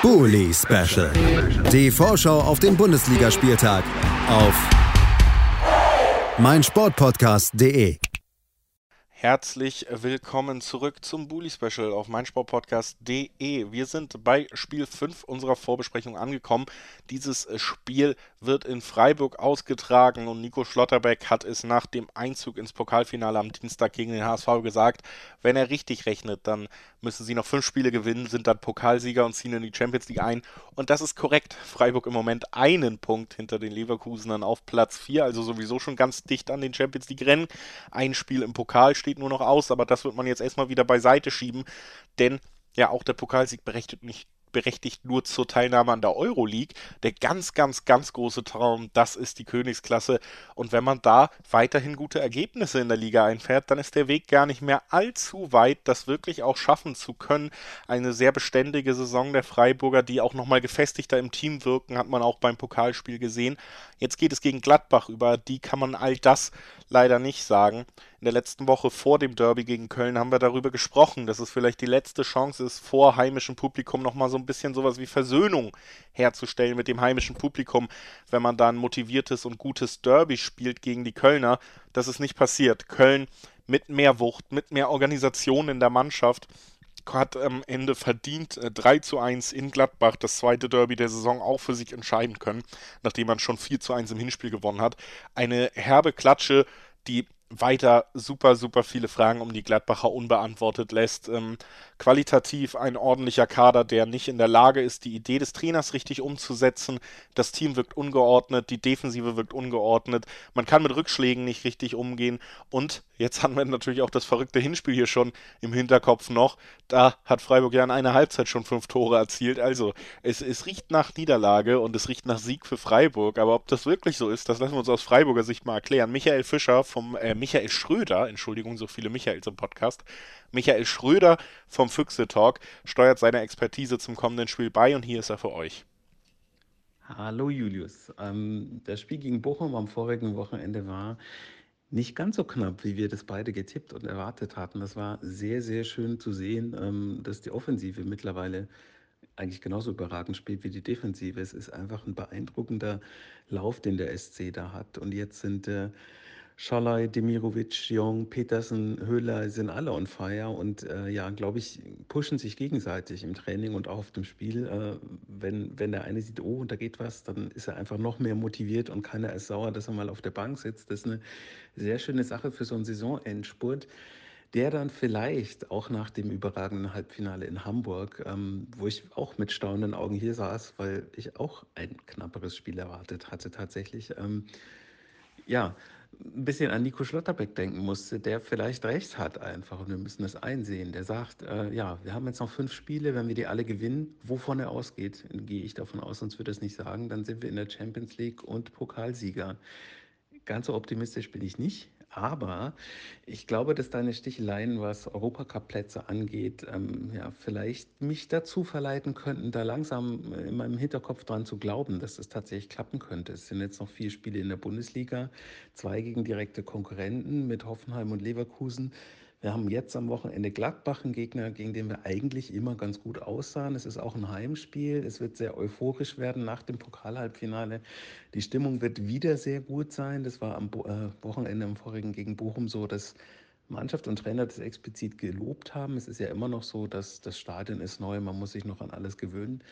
Bully Special. Die Vorschau auf den Bundesligaspieltag auf meinsportpodcast.de. Herzlich willkommen zurück zum Bully Special auf meinsportpodcast.de. Wir sind bei Spiel 5 unserer Vorbesprechung angekommen. Dieses Spiel wird in Freiburg ausgetragen und Nico Schlotterbeck hat es nach dem Einzug ins Pokalfinale am Dienstag gegen den HSV gesagt, wenn er richtig rechnet, dann müssen sie noch fünf Spiele gewinnen, sind dann Pokalsieger und ziehen in die Champions League ein. Und das ist korrekt. Freiburg im Moment einen Punkt hinter den Leverkusenern auf Platz 4, also sowieso schon ganz dicht an den Champions League Rennen. Ein Spiel im Pokal steht nur noch aus, aber das wird man jetzt erstmal wieder beiseite schieben, denn ja, auch der Pokalsieg berechtigt nicht berechtigt nur zur Teilnahme an der Euroleague. Der ganz, ganz, ganz große Traum, das ist die Königsklasse. Und wenn man da weiterhin gute Ergebnisse in der Liga einfährt, dann ist der Weg gar nicht mehr allzu weit, das wirklich auch schaffen zu können. Eine sehr beständige Saison der Freiburger, die auch nochmal gefestigter im Team wirken, hat man auch beim Pokalspiel gesehen. Jetzt geht es gegen Gladbach, über die kann man all das leider nicht sagen. In der letzten Woche vor dem Derby gegen Köln haben wir darüber gesprochen, dass es vielleicht die letzte Chance ist, vor heimischem Publikum nochmal so ein bisschen sowas wie Versöhnung herzustellen mit dem heimischen Publikum, wenn man da ein motiviertes und gutes Derby spielt gegen die Kölner. Das ist nicht passiert. Köln mit mehr Wucht, mit mehr Organisation in der Mannschaft hat am Ende verdient äh, 3 zu 1 in Gladbach das zweite Derby der Saison auch für sich entscheiden können, nachdem man schon 4 zu 1 im Hinspiel gewonnen hat. Eine herbe Klatsche, die weiter super, super viele Fragen um die Gladbacher unbeantwortet lässt. Ähm, qualitativ ein ordentlicher Kader, der nicht in der Lage ist, die Idee des Trainers richtig umzusetzen. Das Team wirkt ungeordnet, die Defensive wirkt ungeordnet. Man kann mit Rückschlägen nicht richtig umgehen. Und jetzt haben wir natürlich auch das verrückte Hinspiel hier schon im Hinterkopf noch. Da hat Freiburg ja in einer Halbzeit schon fünf Tore erzielt. Also es, es riecht nach Niederlage und es riecht nach Sieg für Freiburg. Aber ob das wirklich so ist, das lassen wir uns aus Freiburger Sicht mal erklären. Michael Fischer vom äh, Michael Schröder, Entschuldigung, so viele Michaels im Podcast, Michael Schröder vom Füchse Talk steuert seine Expertise zum kommenden Spiel bei und hier ist er für euch. Hallo Julius. Ähm, das Spiel gegen Bochum am vorigen Wochenende war nicht ganz so knapp, wie wir das beide getippt und erwartet hatten. Das war sehr, sehr schön zu sehen, ähm, dass die Offensive mittlerweile eigentlich genauso überragend spielt wie die Defensive. Es ist einfach ein beeindruckender Lauf, den der SC da hat. Und jetzt sind äh, Schalay, Demirovic, Jong, Petersen, Höhler sind alle on fire und äh, ja, glaube ich, pushen sich gegenseitig im Training und auch auf dem Spiel. Äh, wenn, wenn der eine sieht, oh, da geht was, dann ist er einfach noch mehr motiviert und keiner ist sauer, dass er mal auf der Bank sitzt. Das ist eine sehr schöne Sache für so einen Saisonendspurt der dann vielleicht auch nach dem überragenden Halbfinale in Hamburg, ähm, wo ich auch mit staunenden Augen hier saß, weil ich auch ein knapperes Spiel erwartet hatte tatsächlich. Ähm, ja, ein bisschen an Nico Schlotterbeck denken musste, der vielleicht recht hat einfach und wir müssen das einsehen. Der sagt, äh, ja, wir haben jetzt noch fünf Spiele, wenn wir die alle gewinnen, wovon er ausgeht, gehe ich davon aus, sonst würde er es nicht sagen, dann sind wir in der Champions League und Pokalsieger. Ganz so optimistisch bin ich nicht. Aber ich glaube, dass deine Sticheleien, was Europacup-Plätze angeht, ähm, ja, vielleicht mich dazu verleiten könnten, da langsam in meinem Hinterkopf dran zu glauben, dass das tatsächlich klappen könnte. Es sind jetzt noch vier Spiele in der Bundesliga, zwei gegen direkte Konkurrenten mit Hoffenheim und Leverkusen. Wir haben jetzt am Wochenende Gladbach, einen Gegner, gegen den wir eigentlich immer ganz gut aussahen. Es ist auch ein Heimspiel. Es wird sehr euphorisch werden nach dem Pokalhalbfinale. Die Stimmung wird wieder sehr gut sein. Das war am äh, Wochenende im vorigen gegen Bochum so, dass Mannschaft und Trainer das explizit gelobt haben. Es ist ja immer noch so, dass das Stadion ist neu, man muss sich noch an alles gewöhnen.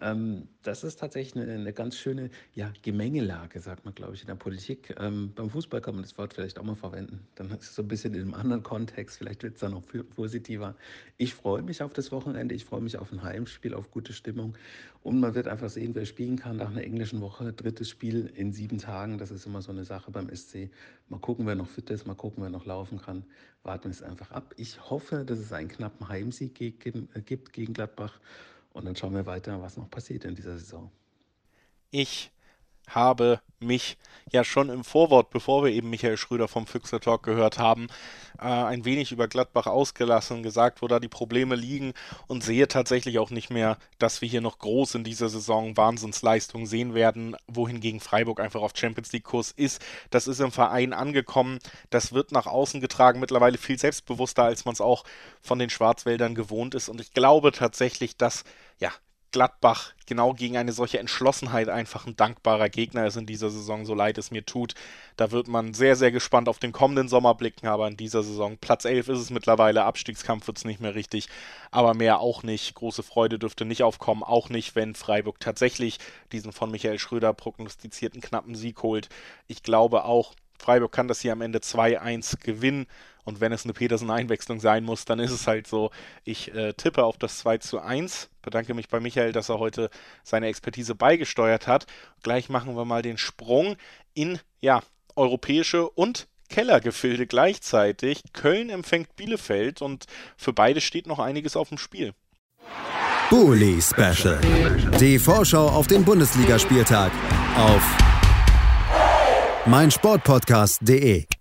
Ähm, das ist tatsächlich eine, eine, ganz schöne ja, Gemengelage, sagt man, glaube ich, in der Politik. Ähm, beim Fußball kann man das Wort vielleicht auch mal verwenden. Dann ist es so ein bisschen in einem anderen Kontext, vielleicht wird es dann noch positiver. Ich freue mich auf das Wochenende, ich freue mich auf ein Heimspiel, auf gute Stimmung. Und man wird einfach sehen, wer spielen kann nach einer englischen Woche. Drittes Spiel in sieben Tagen, das ist immer so eine Sache beim SC. Mal gucken, wer noch fit ist, mal gucken, wer noch laufen kann. Warten wir es einfach ab. Ich hoffe, dass es einen knappen Heimsieg gibt gegen Gladbach. Und dann schauen wir weiter, was noch passiert in dieser Saison. Ich habe mich ja schon im Vorwort, bevor wir eben Michael Schröder vom Füchser Talk gehört haben, äh, ein wenig über Gladbach ausgelassen, gesagt, wo da die Probleme liegen. Und sehe tatsächlich auch nicht mehr, dass wir hier noch groß in dieser Saison Wahnsinnsleistungen sehen werden, wohingegen Freiburg einfach auf Champions League Kurs ist. Das ist im Verein angekommen, das wird nach außen getragen, mittlerweile viel selbstbewusster, als man es auch von den Schwarzwäldern gewohnt ist. Und ich glaube tatsächlich, dass ja, Gladbach genau gegen eine solche Entschlossenheit einfach ein dankbarer Gegner ist in dieser Saison, so leid es mir tut. Da wird man sehr, sehr gespannt auf den kommenden Sommer blicken, aber in dieser Saison Platz 11 ist es mittlerweile, Abstiegskampf wird es nicht mehr richtig, aber mehr auch nicht. Große Freude dürfte nicht aufkommen, auch nicht, wenn Freiburg tatsächlich diesen von Michael Schröder prognostizierten knappen Sieg holt. Ich glaube auch, Freiburg kann das hier am Ende 2-1 gewinnen. Und wenn es eine Petersen-Einwechslung sein muss, dann ist es halt so. Ich äh, tippe auf das 2 zu 1. Bedanke mich bei Michael, dass er heute seine Expertise beigesteuert hat. Gleich machen wir mal den Sprung in ja, europäische und Kellergefilde gleichzeitig. Köln empfängt Bielefeld und für beide steht noch einiges auf dem Spiel. Bully Special. Die Vorschau auf den Bundesligaspieltag auf meinsportpodcast.de